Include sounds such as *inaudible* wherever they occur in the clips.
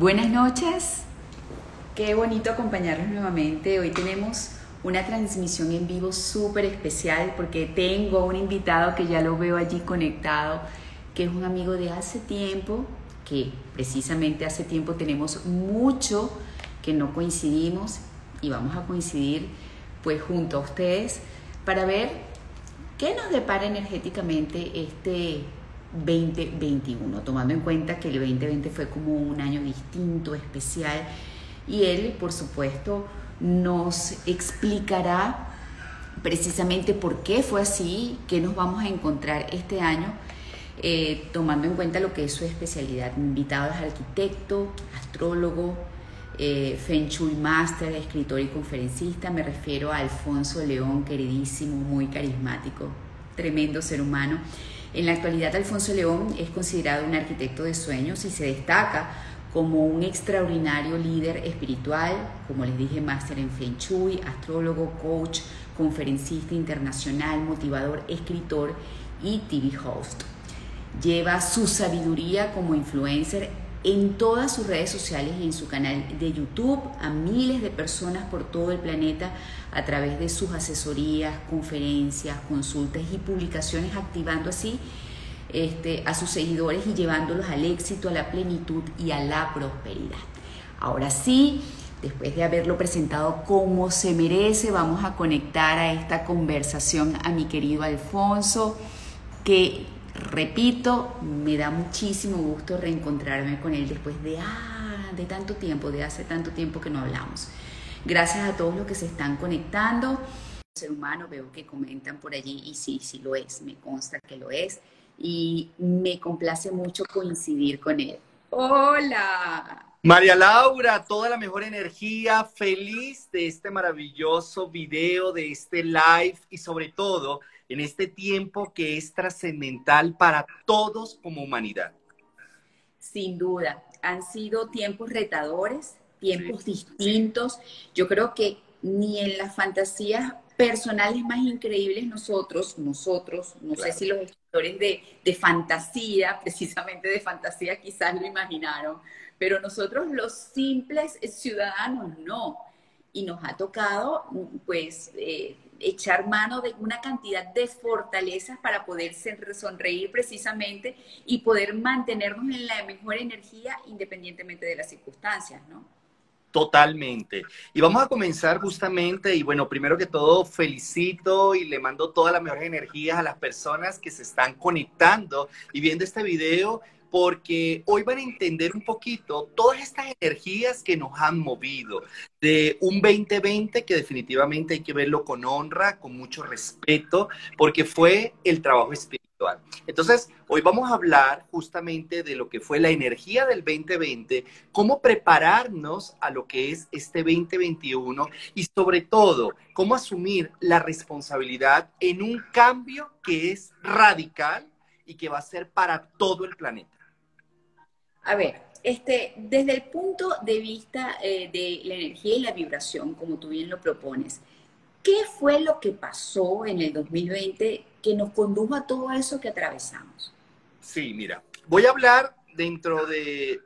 Buenas noches, qué bonito acompañarlos nuevamente. Hoy tenemos una transmisión en vivo súper especial porque tengo un invitado que ya lo veo allí conectado, que es un amigo de hace tiempo, que precisamente hace tiempo tenemos mucho que no coincidimos y vamos a coincidir pues junto a ustedes para ver qué nos depara energéticamente este 2021, tomando en cuenta que el 2020 fue como un año distinto, especial, y él, por supuesto, nos explicará precisamente por qué fue así, qué nos vamos a encontrar este año, eh, tomando en cuenta lo que es su especialidad. Mi invitado es arquitecto, astrólogo, eh, Feng Shui Master, escritor y conferencista. Me refiero a Alfonso León, queridísimo, muy carismático, tremendo ser humano. En la actualidad, Alfonso León es considerado un arquitecto de sueños y se destaca como un extraordinario líder espiritual, como les dije, máster en Feng Shui, astrólogo, coach, conferencista internacional, motivador, escritor y TV host. Lleva su sabiduría como influencer en todas sus redes sociales y en su canal de YouTube a miles de personas por todo el planeta a través de sus asesorías, conferencias, consultas y publicaciones, activando así este, a sus seguidores y llevándolos al éxito, a la plenitud y a la prosperidad. Ahora sí, después de haberlo presentado como se merece, vamos a conectar a esta conversación a mi querido Alfonso, que repito, me da muchísimo gusto reencontrarme con él después de, ah, de tanto tiempo, de hace tanto tiempo que no hablamos. Gracias a todos los que se están conectando. Ser humano, veo que comentan por allí y sí, sí lo es, me consta que lo es y me complace mucho coincidir con él. Hola. María Laura, toda la mejor energía, feliz de este maravilloso video, de este live y sobre todo en este tiempo que es trascendental para todos como humanidad. Sin duda, han sido tiempos retadores, tiempos distintos. Yo creo que ni en las fantasías personales más increíbles nosotros, nosotros, no sé si los escritores de, de fantasía, *laughs* precisamente de fantasía quizás lo imaginaron, pero nosotros los simples ciudadanos no. Y nos ha tocado, pues, eh, echar mano de una cantidad de fortalezas para poder sonreír precisamente y poder mantenernos en la mejor energía independientemente de las circunstancias, ¿no? Totalmente. Y vamos a comenzar justamente, y bueno, primero que todo felicito y le mando todas las mejores energías a las personas que se están conectando y viendo este video porque hoy van a entender un poquito todas estas energías que nos han movido de un 2020 que definitivamente hay que verlo con honra, con mucho respeto, porque fue el trabajo espiritual. Entonces, hoy vamos a hablar justamente de lo que fue la energía del 2020, cómo prepararnos a lo que es este 2021 y sobre todo, cómo asumir la responsabilidad en un cambio que es radical y que va a ser para todo el planeta. A ver, este, desde el punto de vista eh, de la energía y la vibración, como tú bien lo propones, ¿qué fue lo que pasó en el 2020 que nos condujo a todo eso que atravesamos? Sí, mira, voy a hablar dentro de,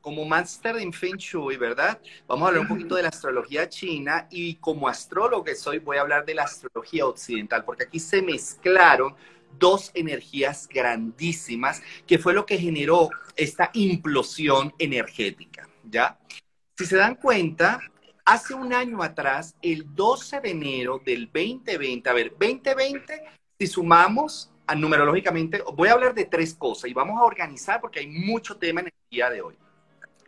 como máster en Feng Shui, ¿verdad? Vamos a hablar un poquito de la astrología china y como astrólogo que soy, voy a hablar de la astrología occidental, porque aquí se mezclaron dos energías grandísimas, que fue lo que generó esta implosión energética, ¿ya? Si se dan cuenta, hace un año atrás, el 12 de enero del 2020, a ver, 2020, si sumamos a, numerológicamente, voy a hablar de tres cosas y vamos a organizar porque hay mucho tema en el día de hoy.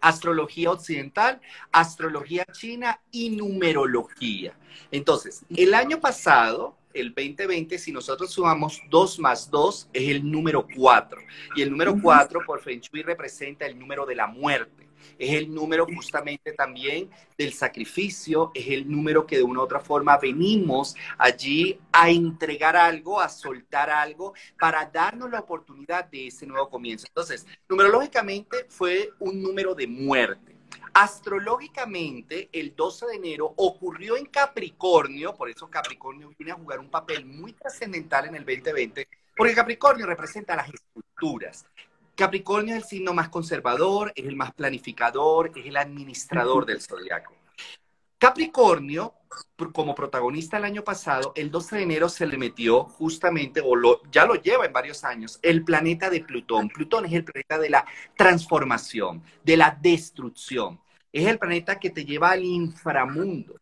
Astrología occidental, astrología china y numerología. Entonces, el año pasado, el 2020, si nosotros sumamos 2 más 2, es el número 4. Y el número 4 por Feng Shui representa el número de la muerte. Es el número justamente también del sacrificio, es el número que de una u otra forma venimos allí a entregar algo, a soltar algo, para darnos la oportunidad de ese nuevo comienzo. Entonces, numerológicamente fue un número de muerte. Astrológicamente, el 12 de enero ocurrió en Capricornio, por eso Capricornio viene a jugar un papel muy trascendental en el 2020, porque Capricornio representa las estructuras. Capricornio es el signo más conservador, es el más planificador, es el administrador del zodiaco. Capricornio, como protagonista el año pasado, el 12 de enero se le metió justamente, o lo, ya lo lleva en varios años, el planeta de Plutón. Plutón es el planeta de la transformación, de la destrucción. Es el planeta que te lleva al inframundo.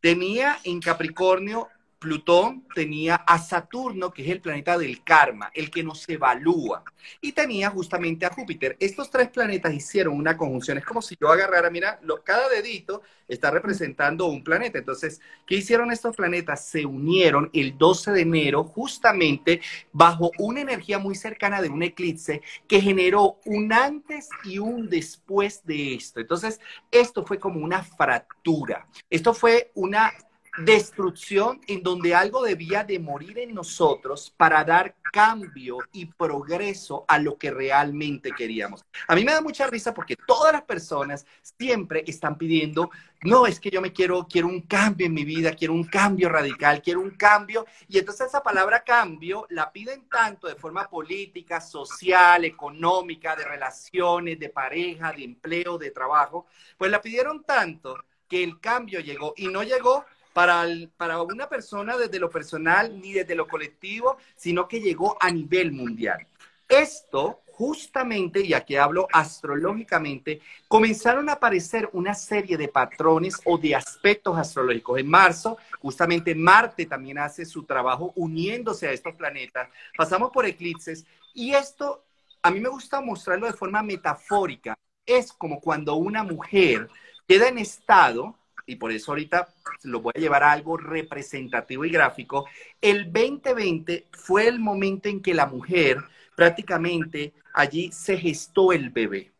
Tenía en Capricornio Plutón tenía a Saturno, que es el planeta del karma, el que nos evalúa, y tenía justamente a Júpiter. Estos tres planetas hicieron una conjunción. Es como si yo agarrara, mira, cada dedito está representando un planeta. Entonces, ¿qué hicieron estos planetas? Se unieron el 12 de enero justamente bajo una energía muy cercana de un eclipse que generó un antes y un después de esto. Entonces, esto fue como una fractura. Esto fue una destrucción en donde algo debía de morir en nosotros para dar cambio y progreso a lo que realmente queríamos. A mí me da mucha risa porque todas las personas siempre están pidiendo, no, es que yo me quiero, quiero un cambio en mi vida, quiero un cambio radical, quiero un cambio. Y entonces esa palabra cambio la piden tanto de forma política, social, económica, de relaciones, de pareja, de empleo, de trabajo, pues la pidieron tanto que el cambio llegó y no llegó para, para una persona desde lo personal ni desde lo colectivo, sino que llegó a nivel mundial. Esto justamente, y aquí hablo astrológicamente, comenzaron a aparecer una serie de patrones o de aspectos astrológicos. En marzo, justamente Marte también hace su trabajo uniéndose a estos planetas. Pasamos por eclipses y esto, a mí me gusta mostrarlo de forma metafórica. Es como cuando una mujer queda en estado y por eso ahorita lo voy a llevar a algo representativo y gráfico, el 2020 fue el momento en que la mujer prácticamente allí se gestó el bebé.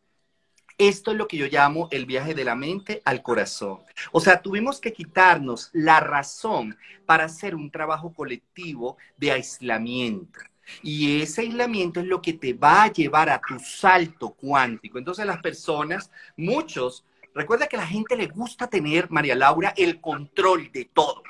Esto es lo que yo llamo el viaje de la mente al corazón. O sea, tuvimos que quitarnos la razón para hacer un trabajo colectivo de aislamiento. Y ese aislamiento es lo que te va a llevar a tu salto cuántico. Entonces las personas, muchos Recuerda que a la gente le gusta tener, María Laura, el control de todo.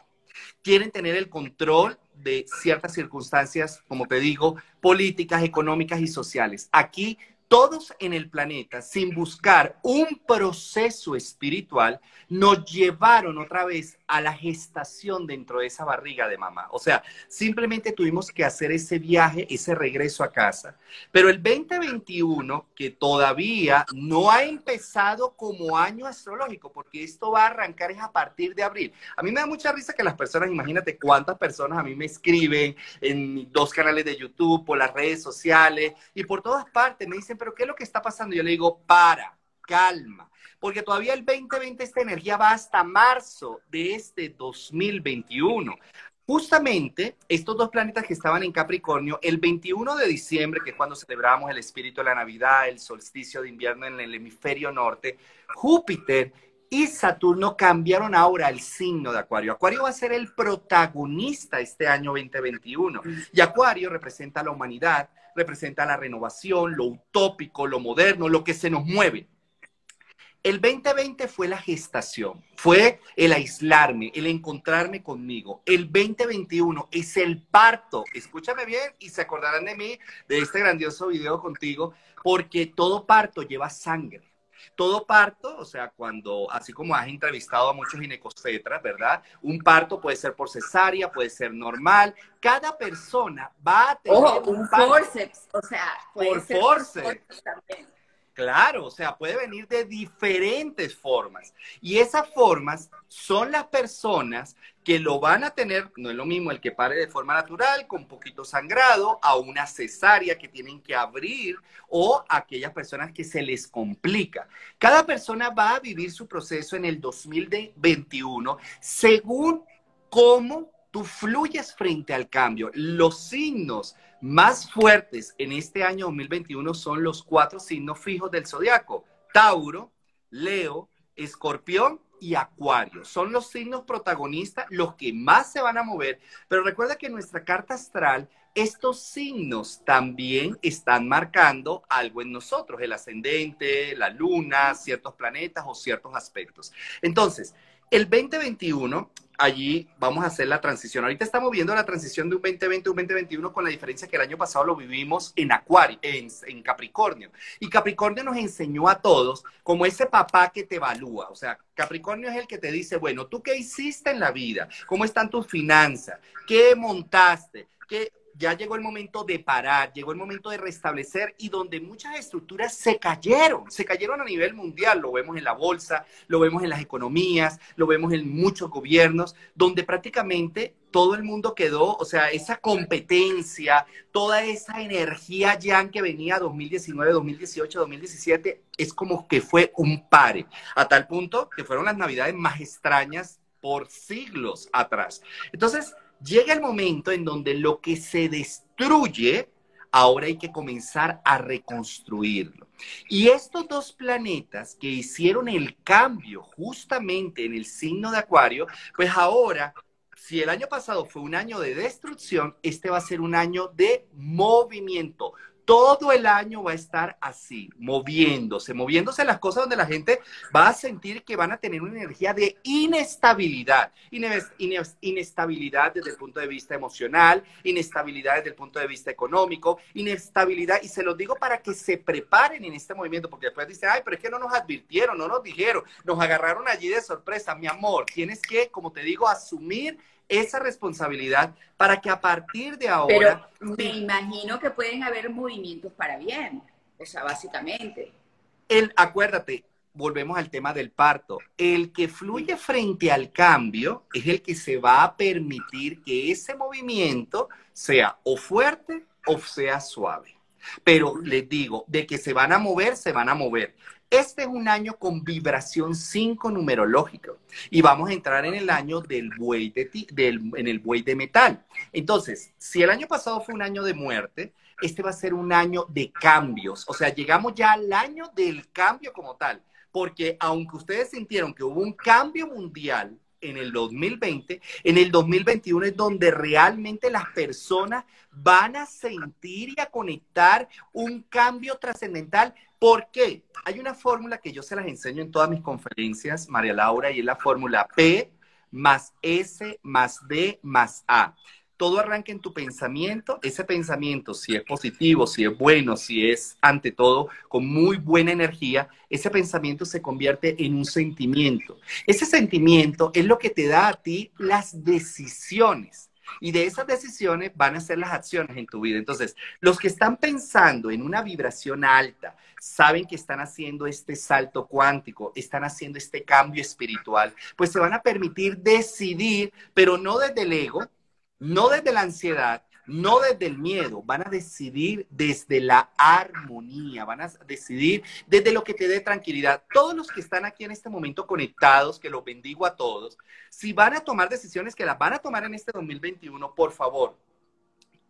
Quieren tener el control de ciertas circunstancias, como te digo, políticas, económicas y sociales. Aquí todos en el planeta, sin buscar un proceso espiritual, nos llevaron otra vez a la gestación dentro de esa barriga de mamá. O sea, simplemente tuvimos que hacer ese viaje, ese regreso a casa. Pero el 2021, que todavía no ha empezado como año astrológico, porque esto va a arrancar es a partir de abril. A mí me da mucha risa que las personas, imagínate cuántas personas a mí me escriben en dos canales de YouTube, por las redes sociales y por todas partes, me dicen, pero ¿qué es lo que está pasando? Yo le digo, para, calma, porque todavía el 2020 esta energía va hasta marzo de este 2021. Justamente estos dos planetas que estaban en Capricornio, el 21 de diciembre, que es cuando celebramos el espíritu de la Navidad, el solsticio de invierno en el hemisferio norte, Júpiter y Saturno cambiaron ahora el signo de Acuario. Acuario va a ser el protagonista este año 2021 y Acuario representa a la humanidad, representa la renovación, lo utópico, lo moderno, lo que se nos mueve. El 2020 fue la gestación, fue el aislarme, el encontrarme conmigo. El 2021 es el parto. Escúchame bien y se acordarán de mí, de este grandioso video contigo, porque todo parto lleva sangre. Todo parto, o sea, cuando, así como has entrevistado a muchos ginecostetras, ¿verdad? Un parto puede ser por cesárea, puede ser normal. Cada persona va a tener un, forceps, o sea, por forceps. también. Claro, o sea, puede venir de diferentes formas. Y esas formas son las personas que lo van a tener, no es lo mismo el que pare de forma natural, con poquito sangrado, a una cesárea que tienen que abrir o aquellas personas que se les complica. Cada persona va a vivir su proceso en el 2021 según cómo tú fluyes frente al cambio. Los signos más fuertes en este año 2021 son los cuatro signos fijos del zodiaco: Tauro, Leo, Escorpión y Acuario. Son los signos protagonistas, los que más se van a mover. Pero recuerda que nuestra carta astral, estos signos también están marcando algo en nosotros, el ascendente, la luna, ciertos planetas o ciertos aspectos. Entonces, El 2021 allí vamos a hacer la transición. Ahorita estamos viendo la transición de un 2020 a un 2021 con la diferencia que el año pasado lo vivimos en Acuario, en, Capricornio. Y Capricornio nos enseñó a todos como ese papá que te evalúa. O sea, Capricornio es el que te dice, bueno, ¿tú qué hiciste en la vida? ¿Cómo están tus finanzas? ¿Qué montaste? ¿Qué, ya llegó el momento de parar, llegó el momento de restablecer y donde muchas estructuras se cayeron, se cayeron a nivel mundial, lo vemos en la bolsa, lo vemos en las economías, lo vemos en muchos gobiernos, donde prácticamente todo el mundo quedó, o sea, esa competencia, toda esa energía ya que venía 2019, 2018, 2017, es como que fue un pare, a tal punto que fueron las navidades más extrañas por siglos atrás. Entonces, llega el momento en donde lo que se destruye, ahora hay que comenzar a reconstruirlo. Y estos dos planetas que hicieron el cambio justamente en el signo de Acuario, pues ahora, si el año pasado fue un año de destrucción, este va a ser un año de movimiento todo el año va a estar así, moviéndose, moviéndose las cosas donde la gente va a sentir que van a tener una energía de inestabilidad. Inestabilidad desde el punto de vista emocional, inestabilidad desde el punto de vista económico, inestabilidad, y se los digo para que se preparen en este movimiento, porque después dicen, ay, pero es que no nos advirtieron, no nos dijeron, nos agarraron allí de sorpresa, mi amor, tienes que, como te digo, asumir esa responsabilidad para que a partir de ahora... Pero me imagino que pueden haber movimientos para bien, o sea, básicamente. El, acuérdate, volvemos al tema del parto. El que fluye frente al cambio es el que se va a permitir que ese movimiento sea o fuerte o sea suave. Pero les digo, de que se van a mover, se van a mover. Este es un año con vibración 5 numerológico y vamos a entrar en el año del buey de, del, en el buey de metal. Entonces, si el año pasado fue un año de muerte, este va a ser un año de cambios. O sea, llegamos ya al año del cambio como tal, porque aunque ustedes sintieron que hubo un cambio mundial en el 2020, en el 2021 es donde realmente las personas van a sentir y a conectar un cambio trascendental. ¿Por qué? Hay una fórmula que yo se las enseño en todas mis conferencias, María Laura, y es la fórmula P más S más D más A todo arranca en tu pensamiento. Ese pensamiento, si es positivo, si es bueno, si es ante todo con muy buena energía, ese pensamiento se convierte en un sentimiento. Ese sentimiento es lo que te da a ti las decisiones. Y de esas decisiones van a ser las acciones en tu vida. Entonces, los que están pensando en una vibración alta, saben que están haciendo este salto cuántico, están haciendo este cambio espiritual, pues se van a permitir decidir, pero no desde el ego, no desde la ansiedad, no desde el miedo, van a decidir desde la armonía, van a decidir desde lo que te dé tranquilidad. Todos los que están aquí en este momento conectados, que los bendigo a todos, si van a tomar decisiones que las van a tomar en este 2021, por favor,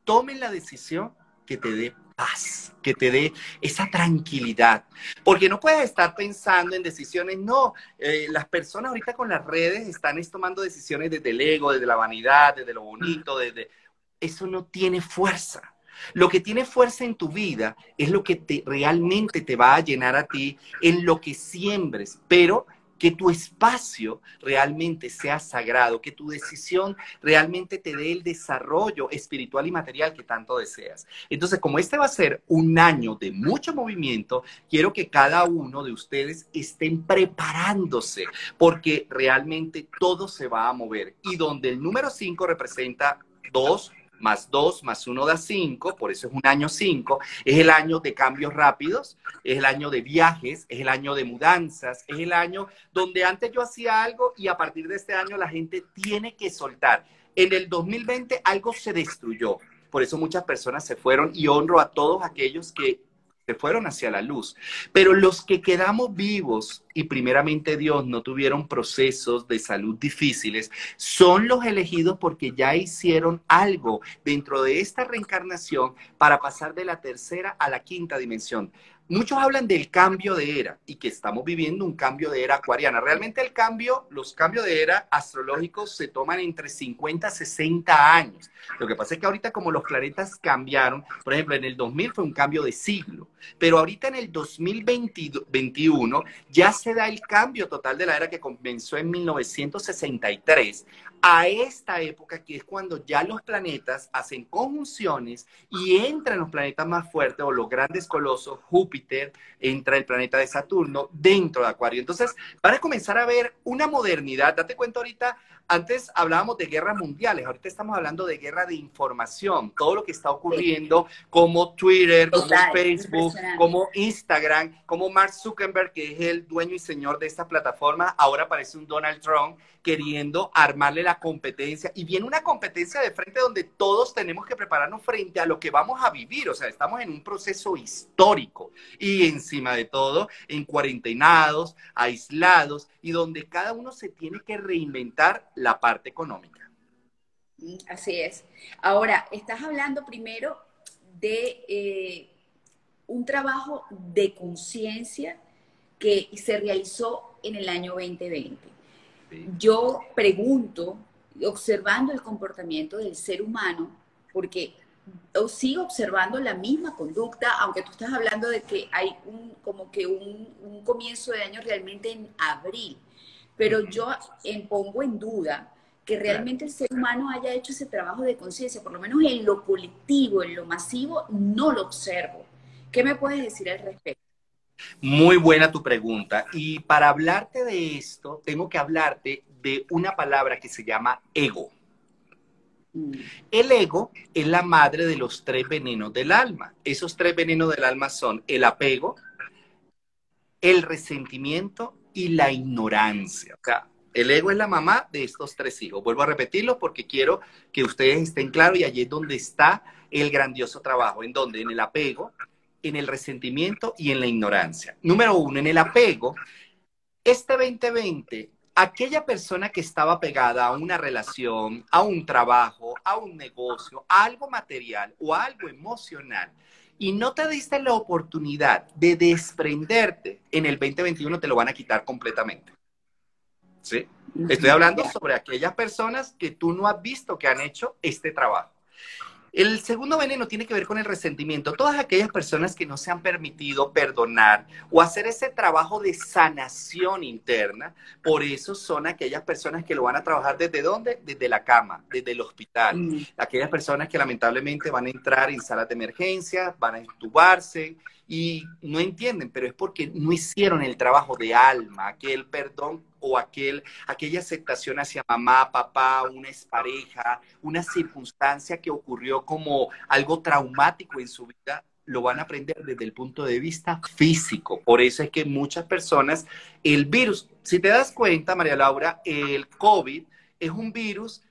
tomen la decisión que te dé paz, que te dé esa tranquilidad. Porque no puedes estar pensando en decisiones, no, eh, las personas ahorita con las redes están tomando decisiones desde el ego, desde la vanidad, desde lo bonito, desde... Eso no tiene fuerza. Lo que tiene fuerza en tu vida es lo que te, realmente te va a llenar a ti en lo que siembres, pero que tu espacio realmente sea sagrado, que tu decisión realmente te dé el desarrollo espiritual y material que tanto deseas. Entonces, como este va a ser un año de mucho movimiento, quiero que cada uno de ustedes estén preparándose, porque realmente todo se va a mover. Y donde el número 5 representa dos, más 2 más 1 da 5, por eso es un año 5, es el año de cambios rápidos, es el año de viajes, es el año de mudanzas, es el año donde antes yo hacía algo y a partir de este año la gente tiene que soltar. En el 2020 algo se destruyó, por eso muchas personas se fueron y honro a todos aquellos que se fueron hacia la luz. Pero los que quedamos vivos y primeramente Dios no tuvieron procesos de salud difíciles, son los elegidos porque ya hicieron algo dentro de esta reencarnación para pasar de la tercera a la quinta dimensión. Muchos hablan del cambio de era y que estamos viviendo un cambio de era acuariana. Realmente el cambio, los cambios de era astrológicos se toman entre 50 a 60 años. Lo que pasa es que ahorita como los planetas cambiaron, por ejemplo, en el 2000 fue un cambio de siglo, pero ahorita en el 2021 ya se da el cambio total de la era que comenzó en 1963 a esta época que es cuando ya los planetas hacen conjunciones y entran los planetas más fuertes o los grandes colosos, Júpiter, entra el planeta de Saturno dentro de Acuario. Entonces, van a comenzar a ver una modernidad. Date cuenta ahorita, antes hablábamos de guerras mundiales, ahorita estamos hablando de guerra de información, todo lo que está ocurriendo como Twitter, como Facebook, como Instagram, como Mark Zuckerberg, que es el dueño y señor de esta plataforma, ahora parece un Donald Trump queriendo armarle la competencia y viene una competencia de frente donde todos tenemos que prepararnos frente a lo que vamos a vivir, o sea, estamos en un proceso histórico y encima de todo en cuarentenados, aislados y donde cada uno se tiene que reinventar la parte económica. Mm, así es. Ahora, estás hablando primero de eh, un trabajo de conciencia que se realizó en el año 2020 yo pregunto, observando el comportamiento del ser humano, porque sigo observando la misma conducta, aunque tú estás hablando de que hay un, como que un, comienzo de año realmente en abril, pero yo pongo en duda que realmente el ser humano haya hecho ese trabajo de conciencia, por lo menos en lo colectivo, en lo masivo, no lo observo. ¿Qué me puedes decir al respecto? Muy buena tu pregunta. Y para hablarte de esto, tengo que hablarte de una palabra que se llama ego. Mm. El ego es la madre de los tres venenos del alma. Esos tres venenos del alma son el apego, el resentimiento y la ignorancia. El ego es la mamá de estos tres hijos. Vuelvo a repetirlo porque quiero que ustedes estén claros y allí es donde está el grandioso trabajo. ¿En donde En el apego, en el resentimiento y en la ignorancia. Número uno, en el apego, este 2020, aquella persona que estaba pegada a una relación, a un trabajo, a un negocio, a algo material o a algo emocional, y no te diste la oportunidad de desprenderte, en el 2021 te lo van a quitar completamente. ¿Sí? Estoy hablando sobre aquellas personas que tú no has visto que han hecho este trabajo. El segundo veneno tiene que ver con el resentimiento. Todas aquellas personas que no se han permitido perdonar o hacer ese trabajo de sanación interna, por eso son aquellas personas que lo van a trabajar desde dónde? Desde la cama, desde el hospital. Mm. Aquellas personas que lamentablemente van a entrar en salas de emergencia, van a entubarse y no entienden, pero es porque no hicieron el trabajo de alma, aquel perdón o aquel, aquella aceptación hacia mamá, papá, una expareja, una circunstancia que ocurrió como algo traumático en su vida, lo van a aprender desde el punto de vista físico. Por eso es que muchas personas, el virus, si te das cuenta, María Laura, el COVID es un virus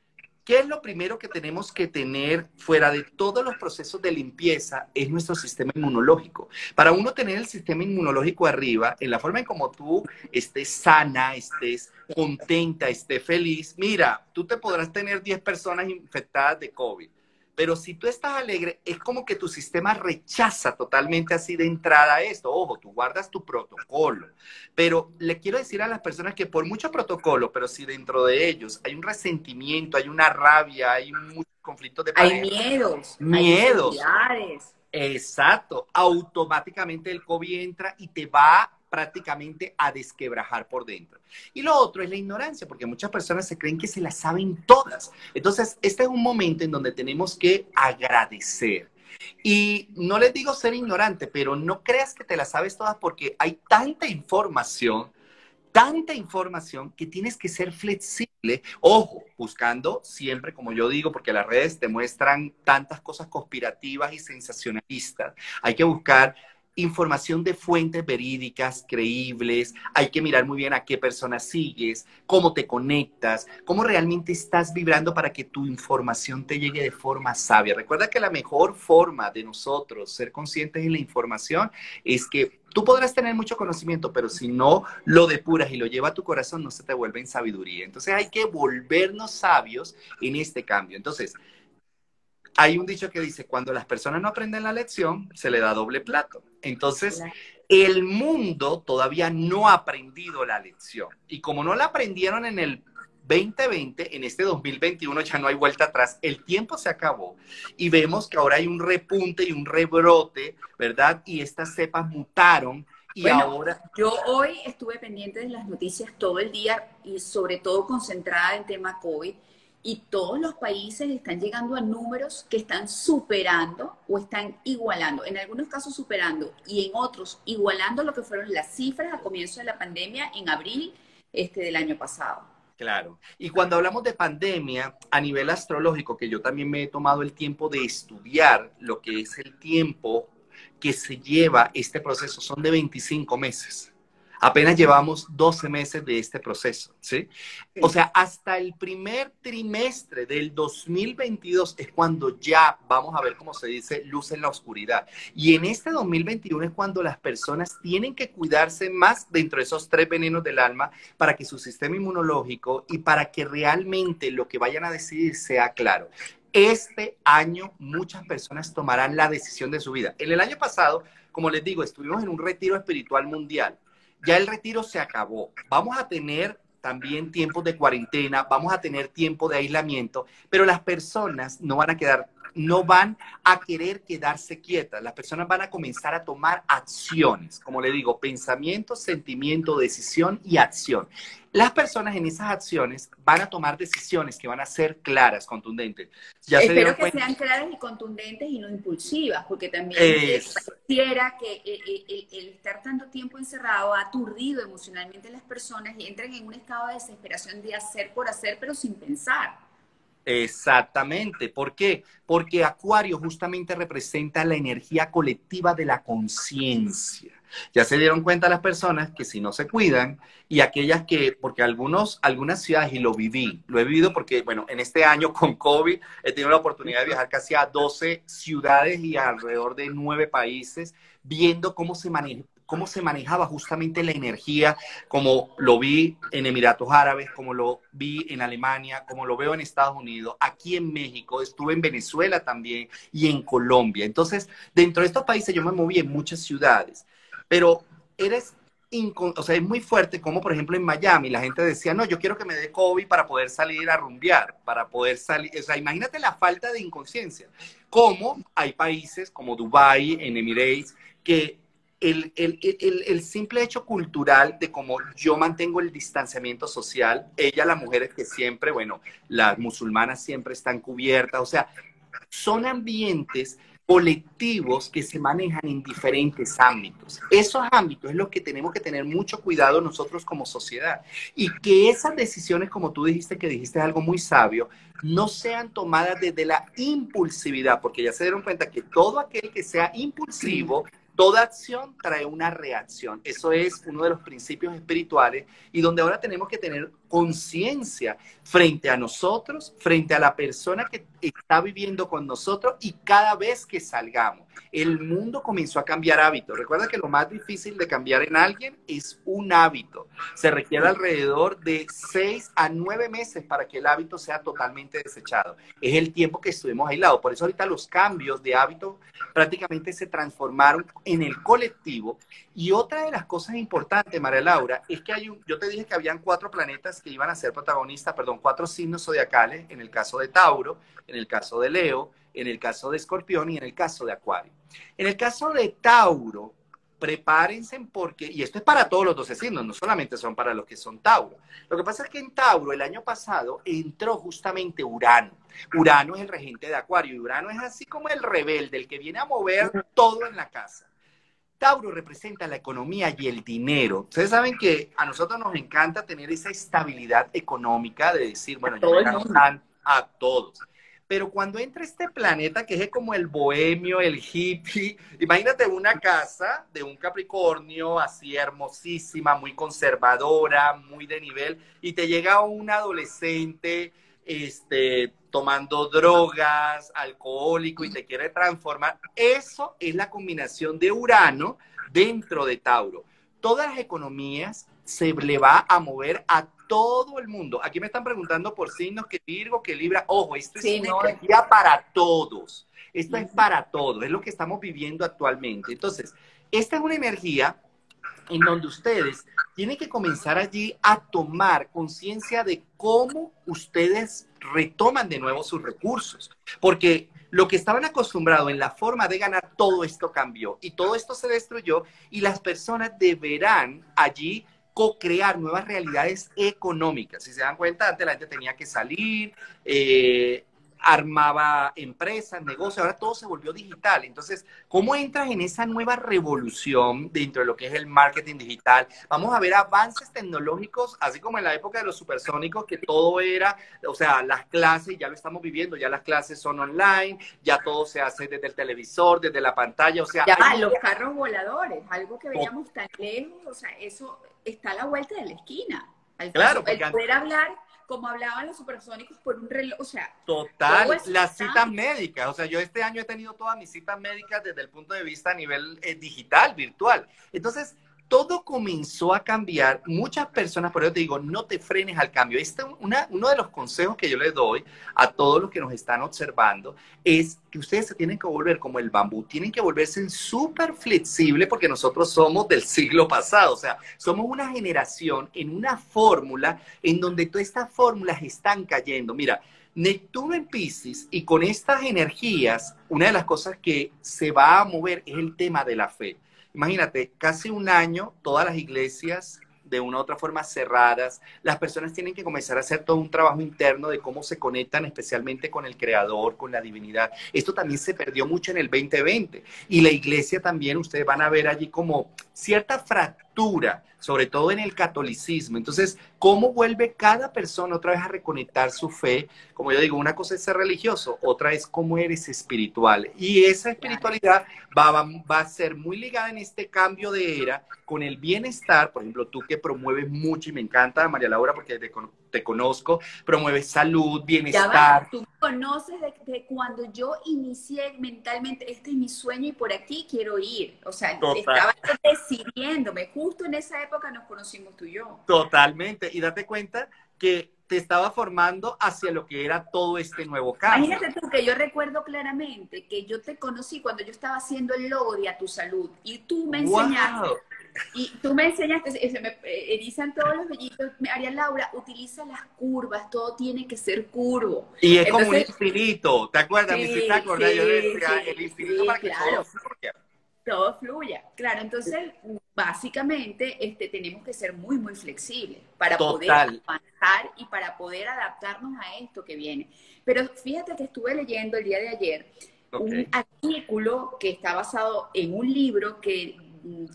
¿Qué es lo primero que tenemos que tener fuera de todos los procesos de limpieza? Es nuestro sistema inmunológico. Para uno tener el sistema inmunológico arriba, en la forma en como tú estés sana, estés contenta, estés feliz, mira, tú te podrás tener 10 personas infectadas de COVID pero si tú estás alegre, es como que tu sistema rechaza totalmente así de entrada esto. Ojo, tú guardas tu protocolo. Pero le quiero decir a las personas que por mucho protocolo, pero si dentro de ellos hay un resentimiento, hay una rabia, hay muchos conflictos de pareja. Hay miedos. Miedos. Hay Exacto. Automáticamente el COVID entra y te va prácticamente a desquebrajar por dentro. Y lo otro es la ignorancia, porque muchas personas se creen que se las saben todas. Entonces, este es un momento en donde tenemos que agradecer. Y no les digo ser ignorante, pero no creas que te las sabes todas porque hay tanta información, tanta información que tienes que ser flexible. Ojo, buscando siempre, como yo digo, porque las redes te muestran tantas cosas conspirativas y sensacionalistas. Hay que buscar información de fuentes verídicas, creíbles, hay que mirar muy bien a qué persona sigues, cómo te conectas, cómo realmente estás vibrando para que tu información te llegue de forma sabia. Recuerda que la mejor forma de nosotros ser conscientes de la información es que tú podrás tener mucho conocimiento, pero si no lo depuras y lo lleva a tu corazón, no se te vuelve en sabiduría. Entonces hay que volvernos sabios en este cambio. Entonces, hay un dicho que dice, cuando las personas no aprenden la lección, se le da doble plato. Entonces, el mundo todavía no ha aprendido la lección. Y como no la aprendieron en el 2020, en este 2021 ya no hay vuelta atrás, el tiempo se acabó y vemos que ahora hay un repunte y un rebrote, ¿verdad? Y estas cepas mutaron y ahora... Yo hoy estuve pendiente de las noticias todo el día y sobre todo concentrada en tema COVID y todos los países están llegando a números que están superando o están igualando, en algunos casos superando y en otros igualando lo que fueron las cifras a comienzo de la pandemia en abril este, del año pasado. Claro. Y cuando hablamos de pandemia, a nivel astrológico, que yo también me he tomado el tiempo de estudiar lo que es el tiempo que se lleva este proceso, son de 25 meses. Apenas llevamos 12 meses de este proceso, ¿sí? O sea, hasta el primer trimestre del 2022 es cuando ya vamos a ver, cómo se dice, luz en la oscuridad. Y en este 2021 es cuando las personas tienen que cuidarse más dentro de esos tres venenos del alma para que su sistema inmunológico y para que realmente lo que vayan a decidir sea claro. Este año muchas personas tomarán la decisión de su vida. En el año pasado, como les digo, estuvimos en un retiro espiritual mundial ya el retiro se acabó. Vamos a tener también tiempos de cuarentena, vamos a tener tiempo de aislamiento, pero las personas no van a quedar no van a querer quedarse quietas, las personas van a comenzar a tomar acciones, como le digo, pensamiento, sentimiento, decisión y acción. Las personas en esas acciones van a tomar decisiones que van a ser claras, contundentes. Ya Espero que sean claras y contundentes y no impulsivas, porque también pareciera que eh, eh, el, estar tanto tiempo encerrado ha aturdido emocionalmente a las personas y entran en un estado de desesperación de hacer por hacer, pero sin pensar. Exactamente. ¿Por qué? Porque Acuario justamente representa la energía colectiva de la conciencia. Ya se dieron cuenta las personas que si no se cuidan y aquellas que, porque algunos, algunas ciudades, y lo viví, lo he vivido porque, bueno, en este año con COVID he tenido la oportunidad de viajar casi a 12 ciudades y alrededor de 9 países, viendo cómo se maneja, cómo se manejaba justamente la energía, como lo vi en Emiratos Árabes, como lo vi en Alemania, como lo veo en Estados Unidos, aquí en México, estuve en Venezuela también y en Colombia. Entonces, dentro de estos países yo me moví en muchas ciudades, pero eres o sea, es muy fuerte como, por ejemplo, en Miami la gente decía, no, yo quiero que me dé COVID para poder salir a rumbear, para poder salir, o sea, imagínate la falta de inconsciencia. Como hay países como Dubai, en Emirates, que el, el, simple hecho cultural de cómo yo mantengo el distanciamiento social, ella, las mujeres que siempre, bueno, las musulmanas siempre están cubiertas, o sea, son ambientes colectivos que se manejan en diferentes ámbitos. Esos ámbitos es lo que tenemos que tener mucho cuidado nosotros como sociedad y que esas decisiones, como tú dijiste, que dijiste algo muy sabio, no sean tomadas desde la impulsividad, porque ya se dieron cuenta que todo aquel que sea impulsivo Toda acción trae una reacción. Eso es uno de los principios espirituales y donde ahora tenemos que tener conciencia frente a nosotros, frente a la persona que está viviendo con nosotros y cada vez que salgamos. El mundo comenzó a cambiar hábitos. Recuerda que lo más difícil de cambiar en alguien es un hábito. Se requiere alrededor de seis a nueve meses para que el hábito sea totalmente desechado. Es el tiempo que estuvimos aislados. Por eso ahorita los cambios de hábito prácticamente se transformaron en el colectivo. Y otra de las cosas importantes, María Laura, es que hay un, yo te dije que habían cuatro planetas que iban a ser protagonistas, perdón, cuatro signos zodiacales, en el caso de Tauro, en el caso de Leo, en el caso de Escorpión y en el caso de Acuario. En el caso de Tauro, prepárense porque, y esto es para todos los 12 signos, no solamente son para los que son Tauro. Lo que pasa es que en Tauro el año pasado entró justamente Urano. Urano es el regente de Acuario y Urano es así como el rebelde, el que viene a mover todo en la casa. Tauro representa la economía y el dinero. Ustedes saben que a nosotros nos encanta tener esa estabilidad económica de decir, bueno, yo me a todos. Pero cuando entra este planeta que es como el bohemio, el hippie, *laughs* imagínate una casa de un Capricornio así hermosísima, muy conservadora, muy de nivel, y te llega un adolescente este, tomando drogas, alcohólico y te quiere transformar. Eso es la combinación de Urano dentro de Tauro. Todas las economías se le va a mover a todo el mundo. Aquí me están preguntando por signos que Virgo, que Libra. Ojo, esto es una energía para todos. Esto es para todos. Es lo que estamos viviendo actualmente. Entonces, esta es una energía en donde ustedes tienen que comenzar allí a tomar conciencia de cómo ustedes retoman de nuevo sus recursos. Porque lo que estaban acostumbrados en la forma de ganar, todo esto cambió y todo esto se destruyó y las personas deberán allí co-crear nuevas realidades económicas. Si se dan cuenta, antes la gente tenía que salir, eh, armaba empresas, negocios, ahora todo se volvió digital. Entonces, ¿cómo entras en esa nueva revolución dentro de lo que es el marketing digital? Vamos a ver avances tecnológicos, así como en la época de los supersónicos, que todo era, o sea, las clases, ya lo estamos viviendo, ya las clases son online, ya todo se hace desde el televisor, desde la pantalla, o sea... Ya, los carros voladores, algo que veíamos tan lejos, o sea, eso está a la vuelta de la esquina. claro, el poder hablar como hablaban los supersónicos por un reloj, o sea. Total, las citas médicas, o sea, yo este año he tenido todas mis citas médicas desde el punto de vista a nivel eh, digital, virtual. Entonces, todo comenzó a cambiar. Muchas personas, por eso te digo, no te frenes al cambio. Este, una, uno de los consejos que yo les doy a todos los que nos están observando es que ustedes se tienen que volver como el bambú, tienen que volverse súper flexible porque nosotros somos del siglo pasado, o sea, somos una generación en una fórmula en donde todas estas fórmulas están cayendo. Mira, Neptuno en Pisces y con estas energías, una de las cosas que se va a mover es el tema de la fe. Imagínate, casi un año, todas las iglesias de una u otra forma cerradas, las personas tienen que comenzar a hacer todo un trabajo interno de cómo se conectan especialmente con el creador, con la divinidad. Esto también se perdió mucho en el 2020 y la iglesia también, ustedes van a ver allí como cierta fractura sobre todo en el catolicismo. Entonces, ¿cómo vuelve cada persona otra vez a reconectar su fe? Como yo digo, una cosa es ser religioso, otra es cómo eres espiritual. Y esa espiritualidad va, va, a ser muy ligada en este cambio de era con el bienestar. Por ejemplo, tú que promueves mucho y me encanta, María Laura, porque te, te conozco, promueves salud, bienestar. tú conoces de, cuando yo inicié mentalmente, este es mi sueño y por aquí quiero ir. O sea, estaba decidiéndome. Justo en esa época nos conocimos tú y yo. Totalmente. Y date cuenta que te estaba formando hacia lo que era todo este nuevo cambio. Imagínate tú que yo recuerdo claramente que yo te conocí cuando yo estaba haciendo el logo de A Tu Salud y tú me enseñaste y tú me enseñaste, se me eh, erizan todos los vellitos, María Laura, utiliza las curvas, todo tiene que ser curvo. Y es como un infinito, ¿te acuerdas? Sí, te acuerdas, yo decía, el infinito para que todo fluya. Todo fluya, claro, entonces básicamente este, tenemos que ser muy, muy flexibles para poder avanzar y para poder adaptarnos a esto que viene. Pero fíjate que estuve leyendo el día de ayer un artículo que está basado en un libro que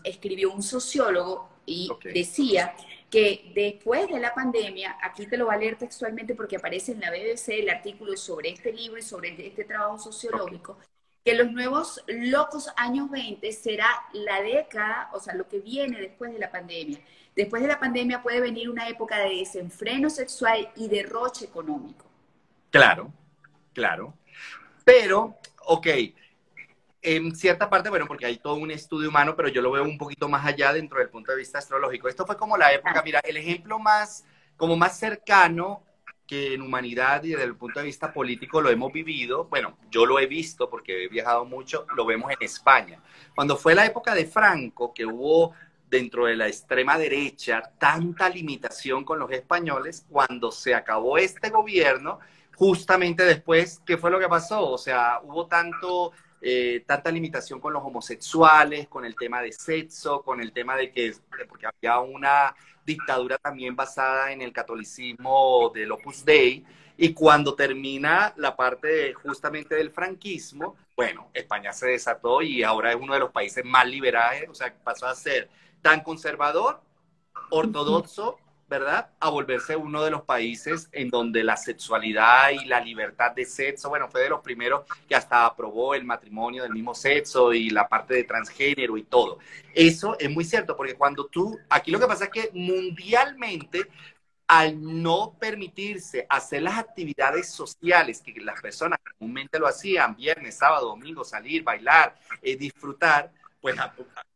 escribió un sociólogo y decía que después de la pandemia, aquí te lo va a leer textualmente porque aparece en la BBC el artículo sobre este libro y sobre este trabajo sociológico, que los nuevos locos años 20 será la década, o sea, lo que viene después de la pandemia. Después de la pandemia puede venir una época de desenfreno sexual y derroche económico. Claro, claro. Pero, ok, en cierta parte, bueno, porque hay todo un estudio humano, pero yo lo veo un poquito más allá dentro del punto de vista astrológico. Esto fue como la época, mira, el ejemplo más, como más cercano que en humanidad y desde el punto de vista político lo hemos vivido, bueno, yo lo he visto porque he viajado mucho, lo vemos en España. Cuando fue la época de Franco, que hubo dentro de la extrema derecha tanta limitación con los españoles, cuando se acabó este gobierno, justamente después, ¿qué fue lo que pasó? O sea, hubo tanto eh, tanta limitación con los homosexuales, con el tema de sexo, con el tema de que, porque había una dictadura también basada en el catolicismo del Opus Dei, y cuando termina la parte justamente del franquismo, bueno, España se desató y ahora es uno de los países más liberales, o sea, pasó a ser tan conservador, ortodoxo, ¿verdad? A volverse uno de los países en donde la sexualidad y la libertad de sexo, bueno, fue de los primeros que hasta aprobó el matrimonio del mismo sexo y la parte de transgénero y todo. Eso es muy cierto, porque cuando tú, aquí lo que pasa es que mundialmente al no permitirse hacer las actividades sociales que las personas comúnmente lo hacían, viernes, sábado, domingo, salir, bailar, eh, disfrutar, pues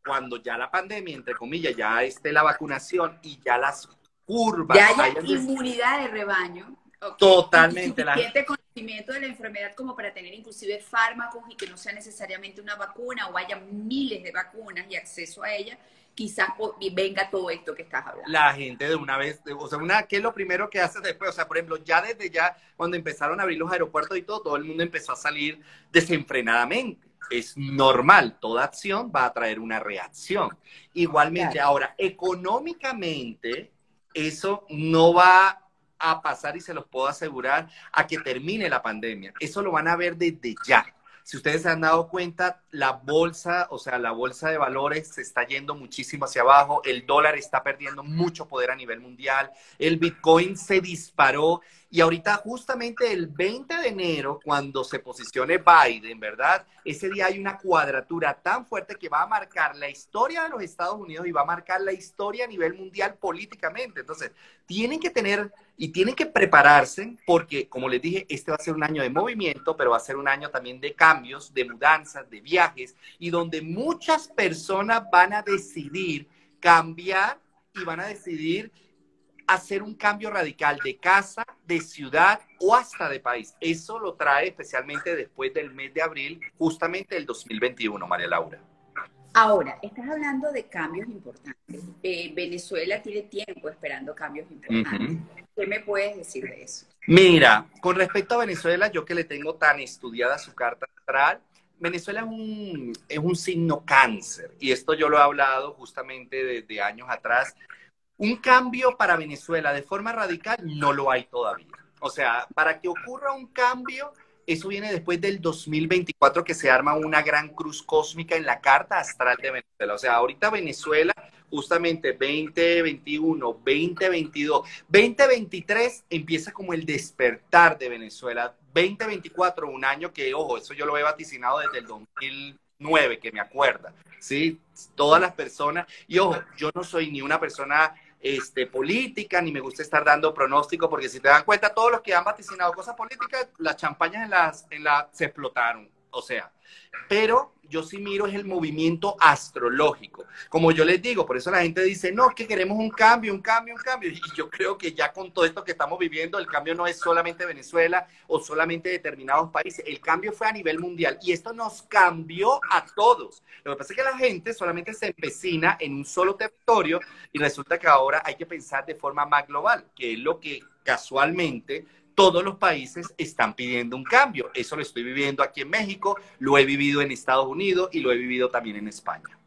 cuando ya la pandemia, entre comillas, ya esté la vacunación y ya las curva. Ya haya inmunidad de rebaño. Totalmente. Suficiente conocimiento de la enfermedad como para tener inclusive fármacos y que no sea necesariamente una vacuna o haya miles de vacunas y acceso a ellas, quizás venga todo esto que estás hablando. La gente de una vez, o sea, una, ¿qué es lo primero que hace después? O sea, por ejemplo, ya desde ya, cuando empezaron a abrir los aeropuertos y todo, todo el mundo empezó a salir desenfrenadamente. Es normal, toda acción va a traer una reacción. Igualmente, ahora, económicamente, eso no va a pasar y se los puedo asegurar a que termine la pandemia. Eso lo van a ver desde ya. Si ustedes se han dado cuenta, la bolsa, o sea, la bolsa de valores se está yendo muchísimo hacia abajo, el dólar está perdiendo mucho poder a nivel mundial, el Bitcoin se disparó y ahorita justamente el 20 de enero, cuando se posicione Biden, ¿verdad? Ese día hay una cuadratura tan fuerte que va a marcar la historia de los Estados Unidos y va a marcar la historia a nivel mundial políticamente. Entonces, tienen que tener y tienen que prepararse porque, como les dije, este va a ser un año de movimiento, pero va a ser un año también de cambios, de mudanzas, de viajes, y donde muchas personas van a decidir cambiar y van a decidir hacer un cambio radical de casa, de ciudad o hasta de país. Eso lo trae especialmente después del mes de abril, justamente el 2021, María Laura. Ahora, estás hablando de cambios importantes. Eh, Venezuela tiene tiempo esperando cambios importantes. ¿Qué me puedes decir de eso? Mira, con respecto a Venezuela, yo que le tengo tan estudiada su carta astral, Venezuela es un, es un signo cáncer y esto yo lo he hablado justamente desde años atrás. Un cambio para Venezuela de forma radical no lo hay todavía. O sea, para que ocurra un cambio, eso viene después del 2024 que se arma una gran cruz cósmica en la carta astral de Venezuela. O sea, ahorita Venezuela, justamente 2021, 2022, 2023 empieza como el despertar de Venezuela. 2024, un año que, ojo, eso yo lo he vaticinado desde el 2009, que me acuerda, ¿sí? Todas las personas, y ojo, yo no soy ni una persona este, política, ni me gusta estar dando pronóstico, porque si te dan cuenta, todos los que han vaticinado cosas políticas, las champañas en las, en la, se explotaron. O sea, pero yo sí miro es el movimiento astrológico. Como yo les digo, por eso la gente dice, no, que queremos un cambio, un cambio, un cambio. Y yo creo que ya con todo esto que estamos viviendo, el cambio no es solamente Venezuela o solamente determinados países, el cambio fue a nivel mundial y esto nos cambió a todos. Lo que pasa es que la gente solamente se empecina en un solo territorio y resulta que ahora hay que pensar de forma más global, que es lo que casualmente todos los países están pidiendo un cambio. Eso lo estoy viviendo aquí en México, lo he vivido en Estados Unidos y lo he vivido también en España.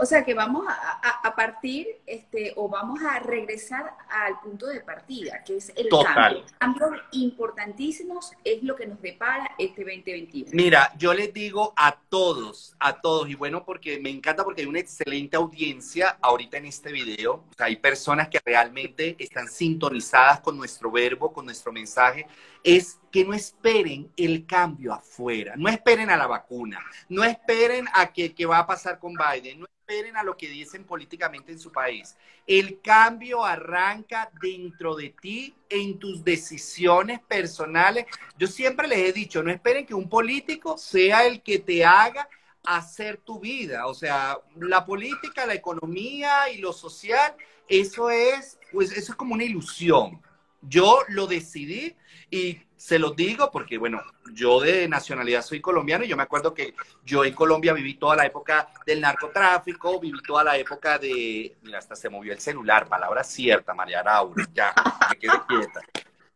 O sea que vamos a, partir este, o vamos a regresar al punto de partida, que es el cambio. Cambios importantísimos es lo que nos depara este 2021. Mira, yo les digo a todos, a todos, y bueno, porque me encanta porque hay una excelente audiencia ahorita en este video. O sea, hay personas que realmente están sintonizadas con nuestro verbo, con nuestro mensaje. Es que no esperen el cambio afuera, no esperen a la vacuna, no esperen a que, que va a pasar con Biden, no esperen a lo que dicen políticamente en su país. El cambio arranca dentro de ti, en tus decisiones personales. Yo siempre les he dicho, no esperen que un político sea el que te haga hacer tu vida. O sea, la política, la economía y lo social, eso es, pues, eso es como una ilusión. Yo lo decidí y se los digo porque, bueno, yo de nacionalidad soy colombiano y yo me acuerdo que yo en Colombia viví toda la época del narcotráfico, viví toda la época de, mira, hasta se movió el celular, palabra cierta, María Raúl, ya, me quedé quieta.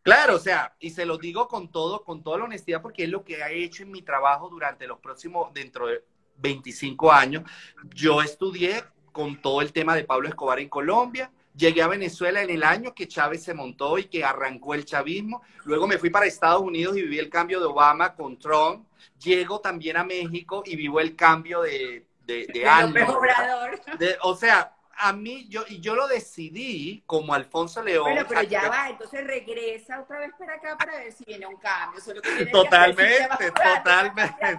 Claro, o sea, y se los digo con todo, con toda la honestidad, porque es lo que he hecho en mi trabajo durante los próximos, dentro de 25 años. Yo estudié con todo el tema de Pablo Escobar en Colombia, Llegué a Venezuela en el año que Chávez se montó y que arrancó el chavismo. Luego me fui para Estados Unidos y viví el cambio de Obama con Trump. Llego también a México y vivo el cambio de, de, de o sea, a mí, yo, y yo lo decidí como Alfonso León. Bueno, pero ya va, entonces regresa otra vez para acá para ver si viene un cambio. totalmente, totalmente.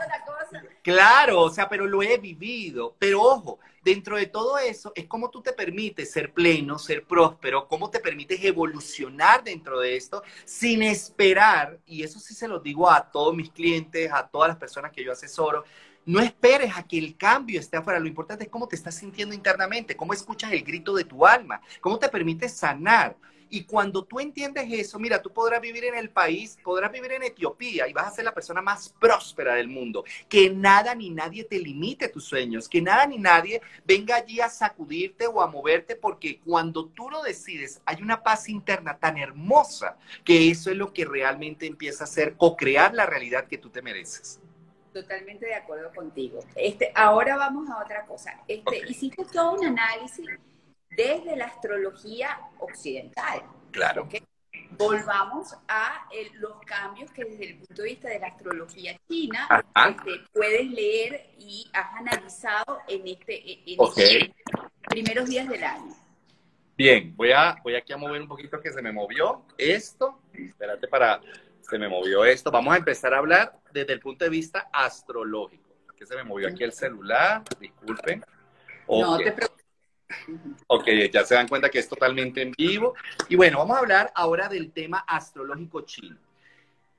Claro, o sea, pero lo he vivido. Pero ojo, dentro de todo eso es como tú te permites ser pleno, ser próspero, cómo te permites evolucionar dentro de esto sin esperar, y eso sí se lo digo a todos mis clientes, a todas las personas que yo asesoro, No esperes a que el cambio esté afuera. Lo importante es cómo te estás sintiendo internamente, cómo escuchas el grito de tu alma, cómo te permite sanar. Y cuando tú entiendes eso, mira, tú podrás vivir en el país, podrás vivir en Etiopía y vas a ser la persona más próspera del mundo. Que nada ni nadie te limite tus sueños, que nada ni nadie venga allí a sacudirte o a moverte, porque cuando tú lo decides, hay una paz interna tan hermosa que eso es lo que realmente empieza a hacer co-crear la realidad que tú te mereces. Totalmente de acuerdo contigo. Este, ahora vamos a otra cosa. Este, Hiciste todo un análisis desde la astrología occidental. Claro. Volvamos a los cambios que desde el punto de vista de la astrología china este, puedes leer y has analizado en, este, en estos primeros días del año. Bien, voy, a, voy aquí a mover un poquito que se me movió esto. Espérate para... Se me movió esto. Vamos a empezar a hablar desde el punto de vista astrológico. Que se me movió aquí el celular, disculpen. No te preocupes. Ok, ya se dan cuenta que es totalmente en vivo. Y bueno, vamos a hablar ahora del tema astrológico chino.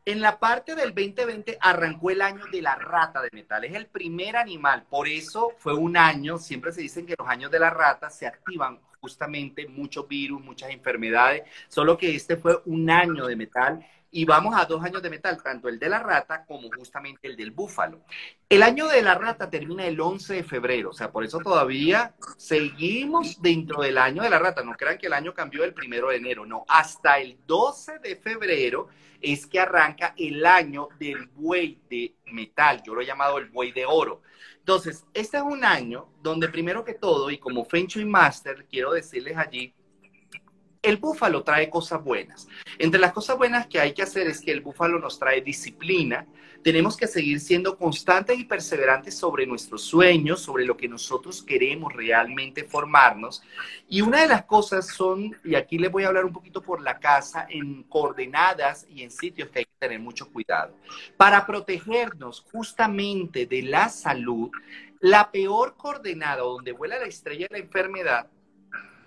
En la parte del 2020 arrancó el año de la rata de metal. Es el primer animal. Por eso fue un año. Siempre se dicen que los años de la rata se activan justamente muchos virus, muchas enfermedades. Solo que este fue un año de metal y vamos a dos años de metal, tanto el de la rata como justamente el del búfalo. El año de la rata termina el 11 de febrero, o sea, por eso todavía seguimos dentro del año de la rata. No crean que el año cambió el primero de enero, no, hasta el 12 de febrero es que arranca el año del buey de metal, yo lo he llamado el buey de oro. Entonces, este es un año donde primero que todo, y como Feng Shui Master, quiero decirles allí el búfalo trae cosas buenas. Entre las cosas buenas que hay que hacer es que el búfalo nos trae disciplina. Tenemos que seguir siendo constantes y perseverantes sobre nuestros sueños, sobre lo que nosotros queremos realmente formarnos. Y una de las cosas son, y aquí les voy a hablar un poquito por la casa, en coordenadas y en sitios que hay que tener mucho cuidado. Para protegernos justamente de la salud, la peor coordenada donde vuela la estrella de la enfermedad